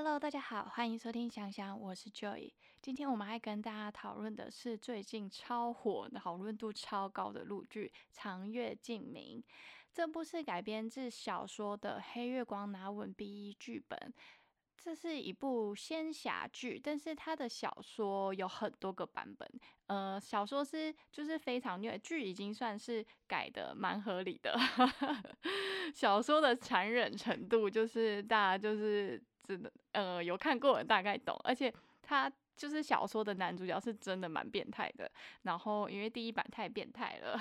Hello，大家好，欢迎收听想想，我是 Joy。今天我们还跟大家讨论的是最近超火、讨论度超高的陆剧《长月烬明》。这部是改编自小说的《黑月光拿稳 B 一剧本。这是一部仙侠剧，但是它的小说有很多个版本。呃，小说是就是非常虐，剧已经算是改的蛮合理的。小说的残忍程度，就是大家就是真的呃有看过的大概懂，而且他。就是小说的男主角是真的蛮变态的，然后因为第一版太变态了，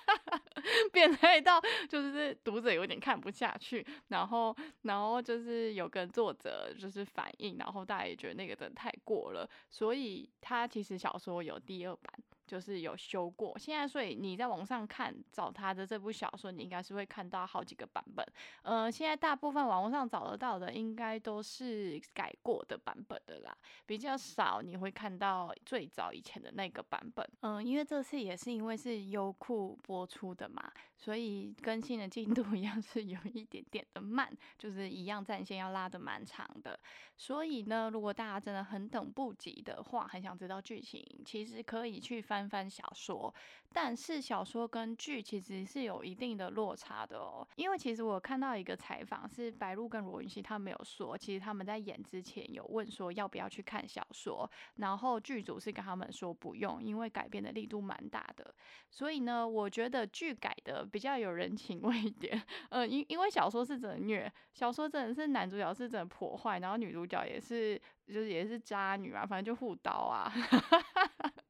变态到就是读者有点看不下去，然后然后就是有跟作者就是反映，然后大家也觉得那个的太过了，所以他其实小说有第二版。就是有修过，现在所以你在网上看找他的这部小说，你应该是会看到好几个版本。呃，现在大部分网络上找得到的，应该都是改过的版本的啦，比较少你会看到最早以前的那个版本。嗯，因为这次也是因为是优酷播出的嘛，所以更新的进度一样是有一点点的慢，就是一样战线要拉的蛮长的。所以呢，如果大家真的很等不及的话，很想知道剧情，其实可以去翻。翻翻小说，但是小说跟剧其实是有一定的落差的哦。因为其实我看到一个采访，是白鹿跟罗云熙他们有说，其实他们在演之前有问说要不要去看小说，然后剧组是跟他们说不用，因为改编的力度蛮大的。所以呢，我觉得剧改的比较有人情味一点。嗯，因因为小说是真虐，小说真的是男主角是真的破坏，然后女主角也是就是也是渣女啊，反正就护刀啊。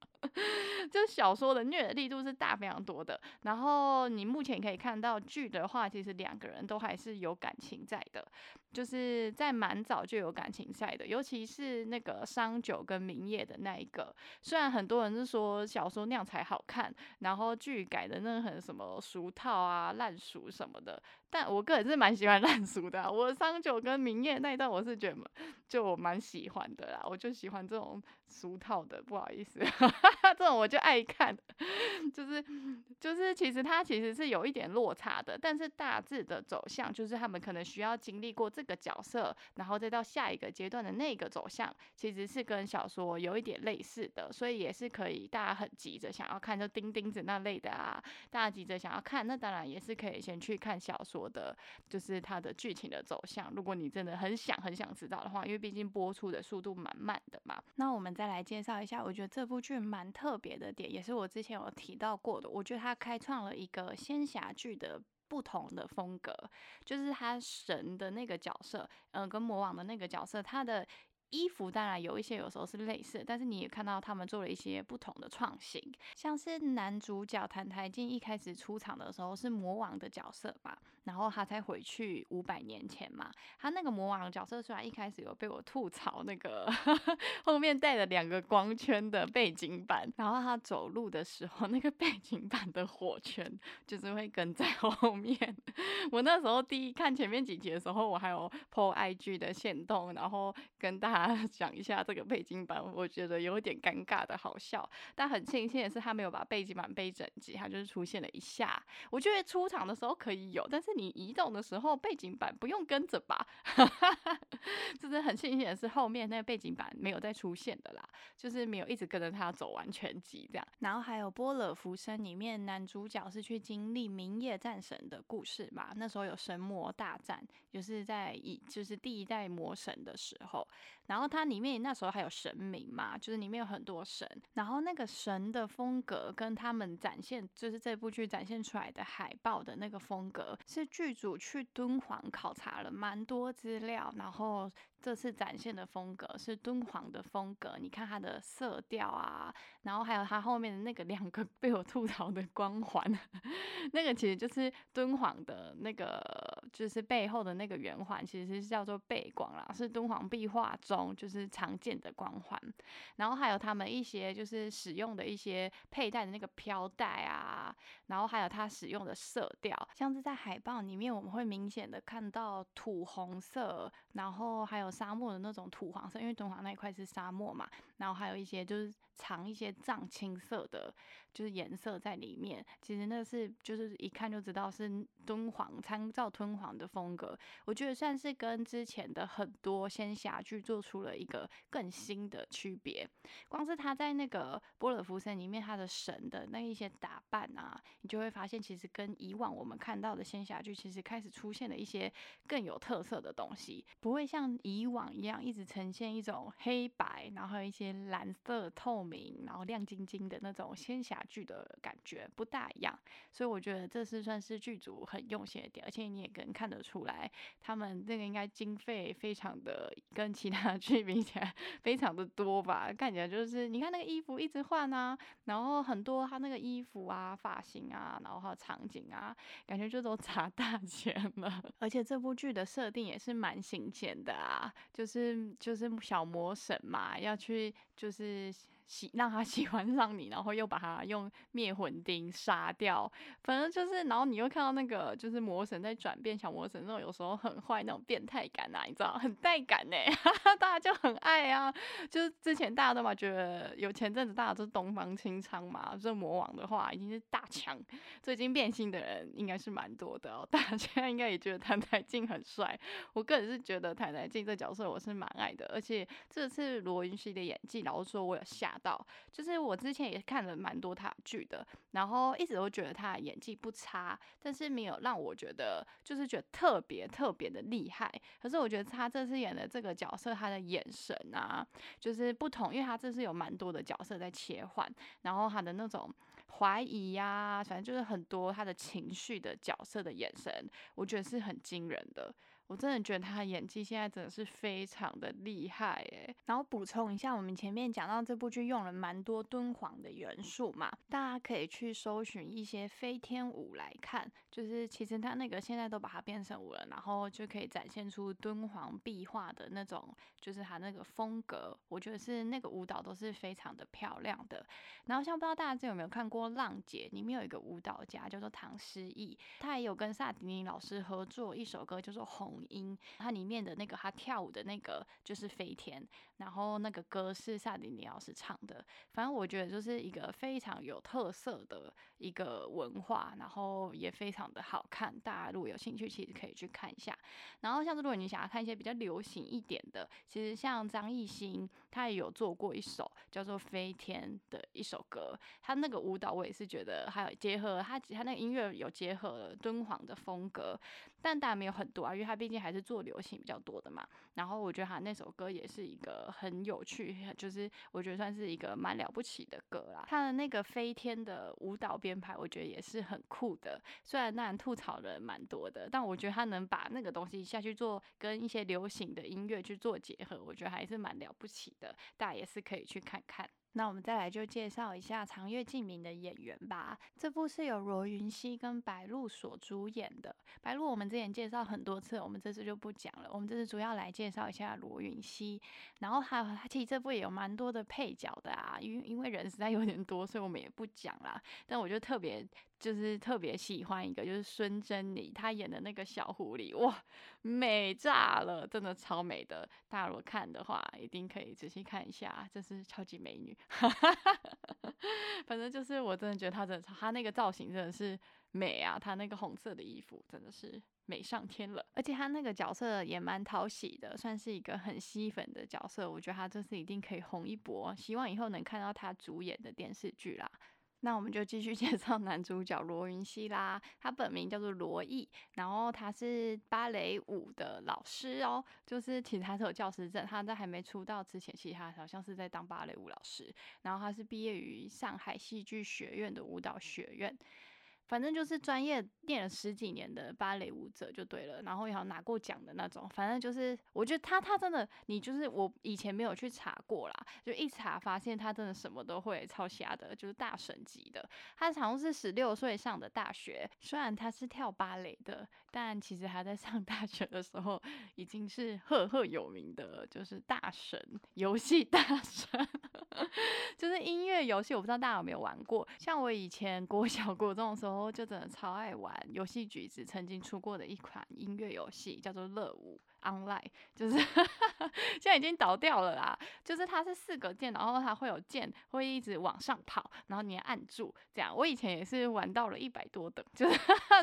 就小说的虐的力度是大非常多的，然后你目前可以看到剧的话，其实两个人都还是有感情在的，就是在蛮早就有感情在的，尤其是那个商九跟明夜的那一个，虽然很多人是说小说那样才好看，然后剧改的那很什么俗套啊、烂俗什么的，但我个人是蛮喜欢 烂俗的，我商九跟明夜那一段我是觉得就我蛮喜欢的啦，我就喜欢这种俗套的，不好意思。这种我就爱看，就是就是其实它其实是有一点落差的，但是大致的走向就是他们可能需要经历过这个角色，然后再到下一个阶段的那个走向，其实是跟小说有一点类似的，所以也是可以大家很急着想要看就钉钉子那类的啊，大家急着想要看，那当然也是可以先去看小说我的，就是它的剧情的走向。如果你真的很想很想知道的话，因为毕竟播出的速度蛮慢的嘛，那我们再来介绍一下，我觉得这部剧蛮。特别的点也是我之前有提到过的，我觉得它开创了一个仙侠剧的不同的风格，就是他神的那个角色，嗯，跟魔王的那个角色，他的。衣服当然有一些，有时候是类似，但是你也看到他们做了一些不同的创新，像是男主角谭台烬一开始出场的时候是魔王的角色吧，然后他才回去五百年前嘛。他那个魔王角色虽然一开始有被我吐槽那个后面带了两个光圈的背景板，然后他走路的时候那个背景板的火圈就是会跟在后面。我那时候第一看前面几集的时候，我还有 PO IG 的线动，然后跟大。讲一下这个背景板，我觉得有点尴尬的好笑，但很庆幸的是他没有把背景板背整齐，他就是出现了一下。我觉得出场的时候可以有，但是你移动的时候背景板不用跟着吧？就是很庆幸的是后面那个背景板没有再出现的啦，就是没有一直跟着他走完全集这样。然后还有《波勒浮生》里面男主角是去经历明夜战神的故事嘛？那时候有神魔大战，就是在一就是第一代魔神的时候。然后它里面那时候还有神明嘛，就是里面有很多神，然后那个神的风格跟他们展现，就是这部剧展现出来的海报的那个风格，是剧组去敦煌考察了蛮多资料，然后。这次展现的风格是敦煌的风格，你看它的色调啊，然后还有它后面的那个两个被我吐槽的光环，那个其实就是敦煌的那个，就是背后的那个圆环，其实是叫做背光啦，是敦煌壁画中就是常见的光环。然后还有他们一些就是使用的一些佩戴的那个飘带啊，然后还有它使用的色调，像是在海报里面我们会明显的看到土红色，然后还有。沙漠的那种土黄色，因为敦煌那一块是沙漠嘛，然后还有一些就是藏一些藏青色的，就是颜色在里面。其实那是就是一看就知道是敦煌参照敦煌的风格，我觉得算是跟之前的很多仙侠剧做出了一个更新的区别。光是他在那个波尔福森里面，他的神的那一些打扮啊，你就会发现，其实跟以往我们看到的仙侠剧，其实开始出现了一些更有特色的东西，不会像以往一样一直呈现一种黑白，然后一些蓝色透明，然后亮晶晶的那种仙侠剧的感觉，不大一样。所以我觉得这是算是剧组很用心的点，而且你也跟看得出来，他们那个应该经费非常的跟其他 剧比起来非常的多吧，看起来就是你看那个衣服一直换啊，然后很多他那个衣服啊、发型啊，然后还有场景啊，感觉就都砸大钱了。而且这部剧的设定也是蛮新鲜的啊，就是就是小魔神嘛，要去就是喜让他 喜欢上你，然后又把他用灭魂钉杀掉，反正就是，然后你又看到那个就是魔神在转变小魔神那种有时候很坏那种变态感啊，你知道很带感呢，大家就很爱啊。就是之前大家都嘛觉得有前阵子大家都是东方青苍嘛，这魔王的话已经是大强，最近变性的人应该是蛮多的哦。大家应该也觉得谭台静很帅，我个人是觉得谭台静这角色我是蛮爱的，而且这次罗云熙的演技，老实说我有吓。到，就是我之前也看了蛮多他剧的，然后一直都觉得他演技不差，但是没有让我觉得就是觉得特别特别的厉害。可是我觉得他这次演的这个角色，他的眼神啊，就是不同，因为他这次有蛮多的角色在切换，然后他的那种怀疑呀，反正就是很多他的情绪的角色的眼神，我觉得是很惊人的。我真的觉得他的演技现在真的是非常的厉害诶。然后补充一下，我们前面讲到这部剧用了蛮多敦煌的元素嘛，大家可以去搜寻一些飞天舞来看，就是其实他那个现在都把它变成舞了，然后就可以展现出敦煌壁画的那种，就是他那个风格，我觉得是那个舞蹈都是非常的漂亮的。然后像不知道大家有没有看过《浪姐》，里面有一个舞蹈家叫做唐诗逸，他也有跟萨迪尼老师合作一首歌，叫做《红》。音，它里面的那个他跳舞的那个就是飞天，然后那个歌是萨迪尼老师唱的，反正我觉得就是一个非常有特色的一个文化，然后也非常的好看，大家如果有兴趣，其实可以去看一下。然后像是如果你想要看一些比较流行一点的，其实像张艺兴他也有做过一首叫做《飞天》的一首歌，他那个舞蹈我也是觉得还有结合他他那个音乐有结合敦煌的风格，但当然没有很多啊，因为他毕毕竟还是做流行比较多的嘛，然后我觉得他那首歌也是一个很有趣，就是我觉得算是一个蛮了不起的歌啦。他的那个飞天的舞蹈编排，我觉得也是很酷的。虽然那吐槽的人蛮多的，但我觉得他能把那个东西下去做，跟一些流行的音乐去做结合，我觉得还是蛮了不起的。大家也是可以去看看。那我们再来就介绍一下长月烬明的演员吧。这部是由罗云熙跟白鹿所主演的。白鹿我们之前介绍很多次，我们这次就不讲了。我们这次主要来介绍一下罗云熙。然后还有他其实这部也有蛮多的配角的啊，因因为人实在有点多，所以我们也不讲啦。但我就特别。就是特别喜欢一个，就是孙珍妮，她演的那个小狐狸，哇，美炸了，真的超美的。大家如果看的话，一定可以仔细看一下，这是超级美女。反正就是我真的觉得她真的，她那个造型真的是美啊，她那个红色的衣服真的是美上天了。而且她那个角色也蛮讨喜的，算是一个很吸粉的角色。我觉得她这次一定可以红一波，希望以后能看到她主演的电视剧啦。那我们就继续 介绍男主角罗云熙啦，他本名叫做罗毅，然后他是芭蕾舞的老师哦，就是其实他是有教师证，他在还没出道之前，其实他好像是在当芭蕾舞老师，然后他是毕业于上海戏剧学院的舞蹈学院。反正就是专业练了十几年的芭蕾舞者就对了，然后也好拿过奖的那种。反正就是，我觉得他他真的，你就是我以前没有去查过啦，就一查发现他真的什么都会，超瞎的，就是大神级的。他好像是十六岁上的大学，虽然他是跳芭蕾的，但其实他在上大学的时候已经是赫赫有名的，就是大神，游戏大神，就是音乐游戏。我不知道大家有没有玩过，像我以前国小国中的时候。就真的超爱玩游戏橘子曾经出过的一款音乐游戏，叫做乐舞 Online，就是现在已经倒掉了啦。就是它是四个键，然后它会有键会一直往上跑，然后你要按住这样。我以前也是玩到了一百多等，就是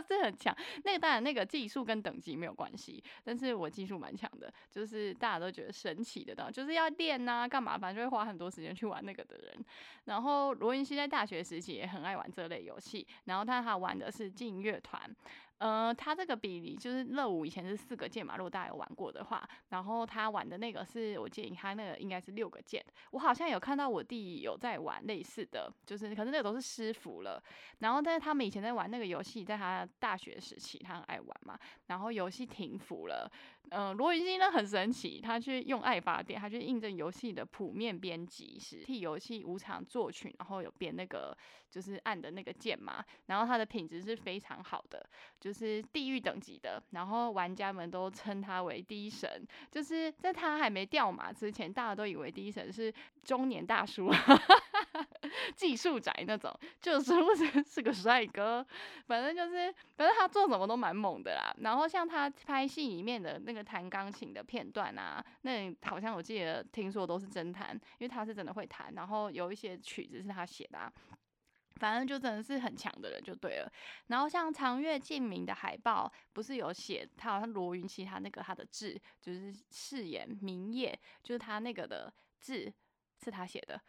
是很强。那个当然那个技术跟等级没有关系，但是我技术蛮强的，就是大家都觉得神奇的，到就是要练呐，干嘛，反正就会花很多时间去玩那个的人。然后罗云熙在大学时期也很爱玩这类游戏，然后他他玩的是劲乐团。呃，他这个比例就是乐舞以前是四个键嘛，如果大家有玩过的话，然后他玩的那个是我建议他那个应该是六个键。我好像有看到我弟有在玩类似的，就是可是那个都是私服了。然后但是他们以前在玩那个游戏，在他大学时期他很爱玩嘛，然后游戏停服了。嗯，罗云熙呢很神奇，他去用爱发电，他去印证游戏的谱面编辑是替游戏无偿作曲，然后有编那个就是按的那个键嘛，然后它的品质是非常好的，就是地狱等级的，然后玩家们都称他为第一神，就是在他还没掉马之前，大家都以为第一神是中年大叔。技术宅那种，就是不是是个帅哥，反正就是，反正他做什么都蛮猛的啦。然后像他拍戏里面的那个弹钢琴的片段啊，那好像我记得听说都是真弹，因为他是真的会弹。然后有一些曲子是他写的，反正就真的是很强的人就对了。然后像长月烬明的海报，不是有写他好像罗云熙他那个他的字，就是誓言明夜，就是他那个的字。是他写的，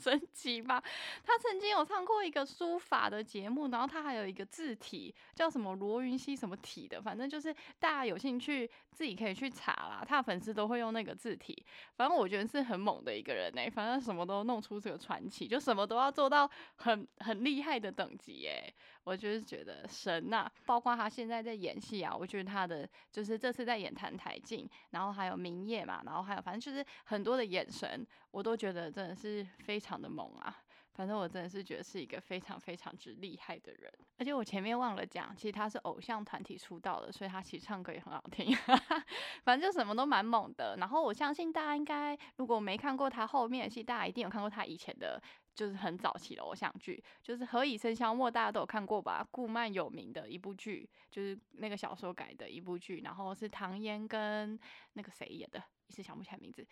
神奇吧？他曾经有唱过一个书法的节目，然后他还有一个字体叫什么罗云熙什么体的，反正就是大家有兴趣自己可以去查啦。他的粉丝都会用那个字体，反正我觉得是很猛的一个人呢。反正什么都弄出这个传奇，就什么都要做到很很厉害的等级耶。我就是觉得神呐，包括他现在在演戏啊，我觉得他的就是这次在演《谭台镜》，然后还有《明夜》嘛，然后还有反正就是很多的眼神，我都觉得真的是非常常的猛啊。反正我真的是觉得是一个非常非常之厉害的人，而且我前面忘了讲，其实他是偶像团体出道的，所以他其实唱歌也很好听。反正就什么都蛮猛的。然后我相信大家应该如果没看过他后面的戏，大家一定有看过他以前的。就是很早期的偶像剧，就是《何以笙箫默》，大家都有看过吧？顾漫有名的一部剧，就是那个小说改的一部剧，然后是唐嫣跟那个谁演的，一时想不起来名字。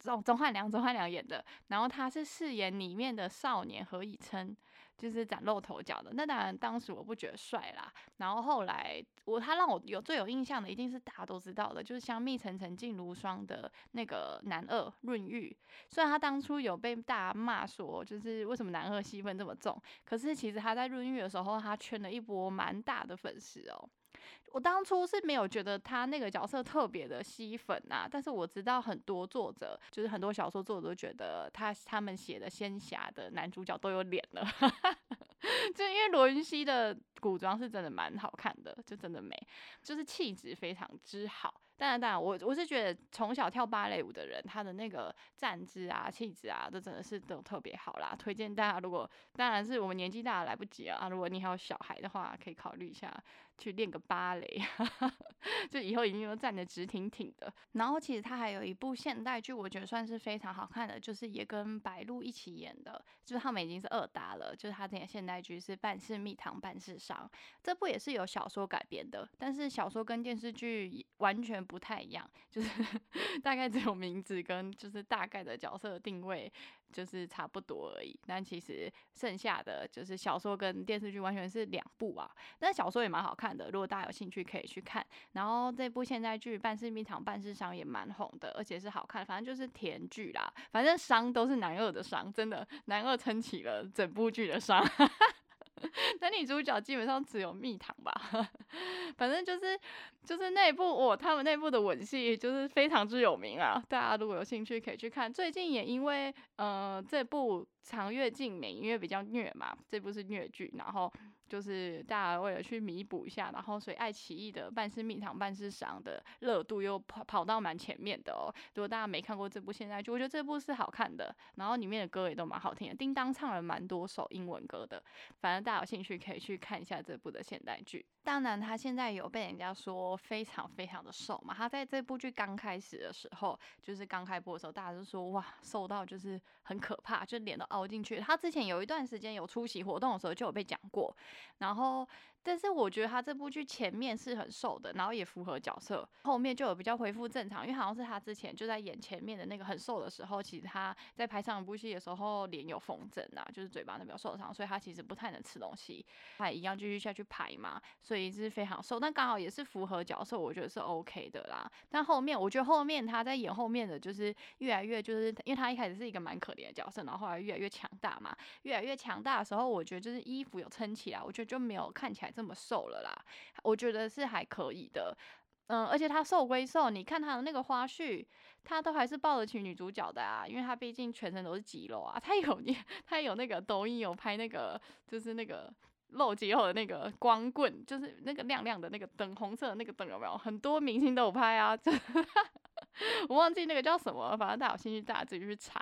钟钟汉良，钟汉良演的，然后他是饰演里面的少年何以琛，就是崭露头角的。那当然，当时我不觉得帅啦。然后后来，我他让我有最有印象的，一定是大家都知道的，就是香蜜沉沉烬如霜的那个男二润玉。虽然他当初有被大家骂说，就是为什么男二戏份这么重，可是其实他在润玉的时候，他圈了一波蛮大的粉丝哦。我当初是没有觉得他那个角色特别的吸粉呐，但是我知道很多作者，就是很多小说作者都觉得他他们写的仙侠的男主角都有脸了，就因为罗云熙的古装是真的蛮好看的，就真的美，就是气质非常之好。当然，当然，我我是觉得从小跳芭蕾舞的人，他的那个站姿啊、气质啊，都真的是都特别好啦。推荐大家，如果当然是我们年纪大了来不及啊，如果你还有小孩的话，可以考虑一下去练个芭蕾，就以后一定都站得直挺挺的。然后其实他还有一部现代剧，我觉得算是非常好看的，就是也跟白鹿一起演的，就是他们已经是二搭了。就是他演现代剧是《半世蜜糖半世伤》，这部也是有小说改编的，但是小说跟电视剧完全。不太一样，就是 大概只有名字跟就是大概的角色定位就是差不多而已。但其实剩下的就是小说跟电视剧完全是两部啊。但小说也蛮好看的，如果大家有兴趣可以去看。然后这部现代剧《半世蜜糖半世伤》也蛮红的，而且是好看。反正就是甜剧啦，反正伤都是男二的伤，真的男二撑起了整部剧的伤。男女主角基本上只有蜜糖吧，反正就是就是那部我他们那部的吻戏就是非常之有名啊，大家如果有兴趣可以去看。最近也因为呃这部长月烬明因为比较虐嘛，这部是虐剧，然后。就是大家为了去弥补一下，然后所以爱奇艺的半是蜜糖半是伤的热度又跑跑到蛮前面的哦。如果大家没看过这部现代剧，我觉得这部是好看的，然后里面的歌也都蛮好听的。叮当唱了蛮多首英文歌的，反正大家有兴趣可以去看一下这部的现代剧。当然，他现在有被人家说非常非常的瘦嘛。他在这部剧刚开始的时候，就是刚开播的时候，大家就说哇，瘦到就是很可怕，就脸都凹进去。他之前有一段时间有出席活动的时候就有被讲过。然后但是我觉得他这部剧前面是很瘦的，然后也符合角色，后面就有比较恢复正常，因为好像是他之前就在演前面的那个很瘦的时候，其实他在拍上一部戏的时候脸有风疹啊，就是嘴巴那边受伤，所以他其实不太能吃东西，他一样继续下去拍嘛，所以是非常瘦，但刚好也是符合角色，我觉得是 OK 的啦。但后面我觉得后面他在演后面的就是越来越就是因为他一开始是一个蛮可怜的角色，然后后来越来越强大嘛，越来越强大的时候，我觉得就是衣服有撑起来，我觉得就没有看起来这么瘦了啦。我觉得是还可以的，嗯，而且他瘦归瘦，你看他的那个花絮，他都还是抱得起女主角的啊，因为他毕竟全身都是肌肉啊，他有他有那个抖音有拍那个就是那个露肌肉的那个光棍，就是那个亮亮的那个灯，红色的那个灯有没有？很多明星都有拍啊，我忘记那个叫什么，反正大家有兴趣大家自己去查。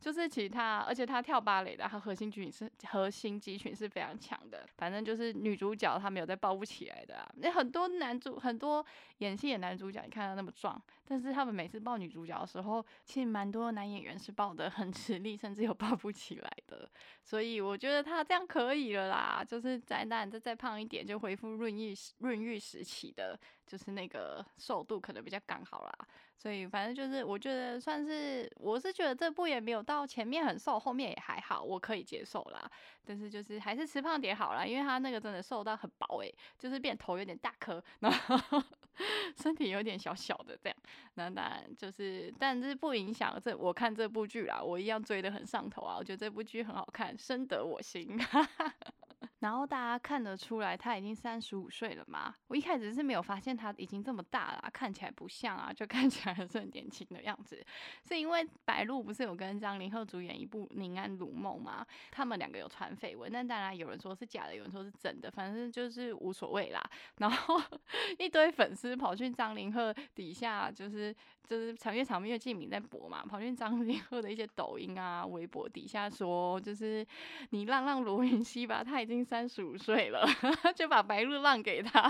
就是其他，而且他跳芭蕾的，他核心肌群是核心肌群是非常强的。反正就是女主角她没有再抱不起来的。那很多男主很多演戏的男主角，你看他那么壮，但是他们每次抱女主角的时候，其实蛮多男演员是抱得很吃力，甚至有抱不起来的。所以我觉得他这样可以了啦，就是灾难再再胖一点，就恢复润玉润玉时期的，就是那个瘦度可能比较刚好啦。所以反正就是，我觉得算是，我是觉得这部也没有到前面很瘦，后面也还好，我可以接受啦。但是就是还是吃胖点好啦，因为他那个真的瘦到很薄诶，就是变头有点大颗，然后 身体有点小小的这样。那当然就是，但是不影响这我看这部剧啦，我一样追得很上头啊。我觉得这部剧很好看，深得我心。然后大家看得出来他已经三十五岁了嘛？我一开始是没有发现他已经这么大了，看起来不像啊，就看起来还是很年轻的样子。是因为白鹿不是有跟张凌赫主演一部《宁安如梦》吗？他们两个有传绯闻，但当然有人说是假的，有人说是真的，反正就是无所谓啦。然后 一堆粉丝跑去张凌赫底下，就是就是长月长月烬明在播嘛，跑去张凌赫的一些抖音啊、微博底下说，就是你让让罗云熙吧，他已经。三十五岁了，就把白鹿让给他。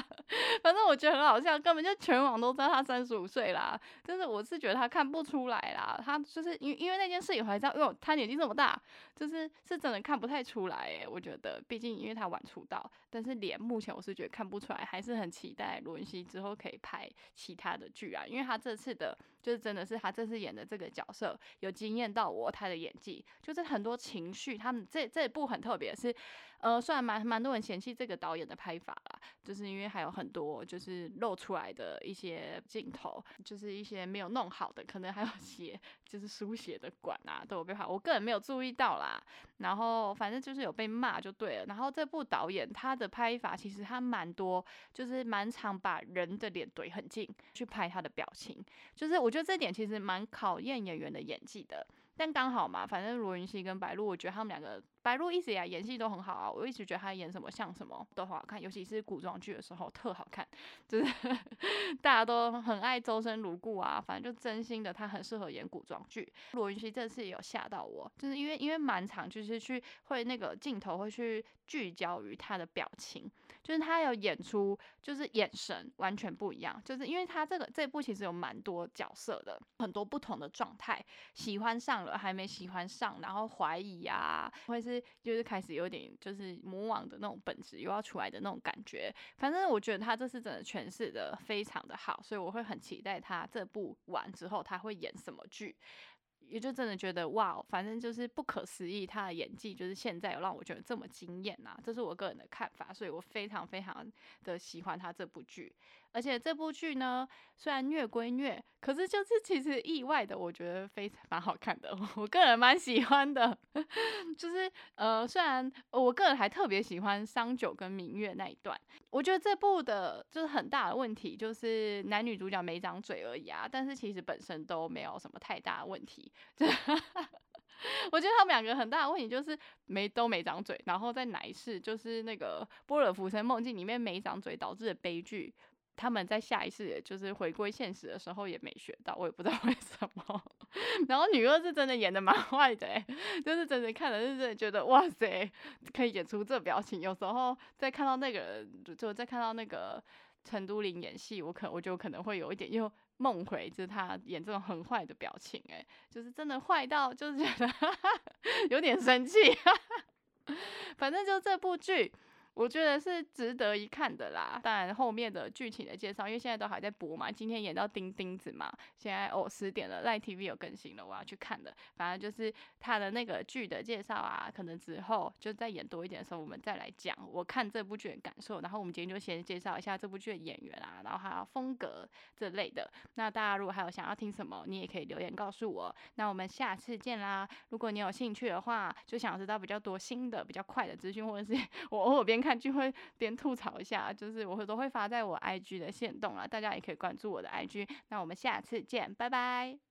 反正我觉得很好笑，根本就全网都知道他三十五岁啦。就是我是觉得他看不出来啦，他就是因因为那件事以后才知道，哟，他年纪这么大，就是是真的看不太出来诶。我觉得，毕竟因为他晚出道，但是脸目前我是觉得看不出来，还是很期待罗云熙之后可以拍其他的剧啊。因为他这次的，就是真的是他这次演的这个角色有惊艳到我，他的演技就是很多情绪，他们这这一部很特别，是。呃，虽然蛮蛮多人嫌弃这个导演的拍法啦，就是因为还有很多就是露出来的一些镜头，就是一些没有弄好的，可能还有血，就是输血的管啊都有被拍，我个人没有注意到啦。然后反正就是有被骂就对了。然后这部导演他的拍法其实他蛮多，就是蛮常把人的脸怼很近去拍他的表情，就是我觉得这点其实蛮考验演员的演技的。但刚好嘛，反正罗云熙跟白鹿，我觉得他们两个，白鹿一直以来演戏都很好啊，我一直觉得她演什么像什么都很好看，尤其是古装剧的时候特好看，就是 大家都很爱周深、如故啊，反正就真心的她很适合演古装剧。罗云熙这次也有吓到我，就是因为因为满场就是去会那个镜头会去聚焦于他的表情。就是他有演出，就是眼神完全不一样。就是因为他这个这部其实有蛮多角色的，很多不同的状态，喜欢上了，还没喜欢上，然后怀疑啊，会是就是开始有点就是魔王的那种本质又要出来的那种感觉。反正我觉得他这次真的诠释的非常的好，所以我会很期待他这部完之后他会演什么剧。也就真的觉得哇，反正就是不可思议，他的演技就是现在有让我觉得这么惊艳呐，这是我个人的看法，所以我非常非常的喜欢他这部剧。而且这部剧呢，虽然虐归虐，可是就是其实意外的，我觉得非常蛮好看的，我个人蛮喜欢的。就是呃，虽然我个人还特别喜欢商九跟明月那一段，我觉得这部的就是很大的问题，就是男女主角没长嘴而已啊。但是其实本身都没有什么太大的问题。我觉得他们两个很大的问题就是没都没长嘴，然后在哪一世就是那个波尔浮生梦境里面没长嘴导致的悲剧。他们在下一次也就是回归现实的时候也没学到，我也不知道 为什么。然后女二是真的演的蛮 坏的，就是真的看了是真的觉得哇塞，可以演出这表情。有时候在看到那个人，就在看到那个陈都灵演戏，我可我就可能会有一点又梦回，就是他演这种很坏的表情，哎，就是真的坏到就是觉得 有点生气。反正就这部剧。我觉得是值得一看的啦。当然后面的剧情的介绍，因为现在都还在播嘛，今天演到钉钉子嘛，现在哦十点了，赖 TV 有更新了，我要去看的。反正就是他的那个剧的介绍啊，可能之后就再演多一点的时候，我们再来讲我看这部剧的感受。然后我们今天就先介绍一下这部剧的演员啊，然后还有风格这类的。那大家如果还有想要听什么，你也可以留言告诉我。那我们下次见啦！如果你有兴趣的话，就想知道比较多新的、比较快的资讯，或者是 我偶尔边看剧会边吐槽一下，就是我都会发在我 IG 的线动啊，大家也可以关注我的 IG。那我们下次见，拜拜。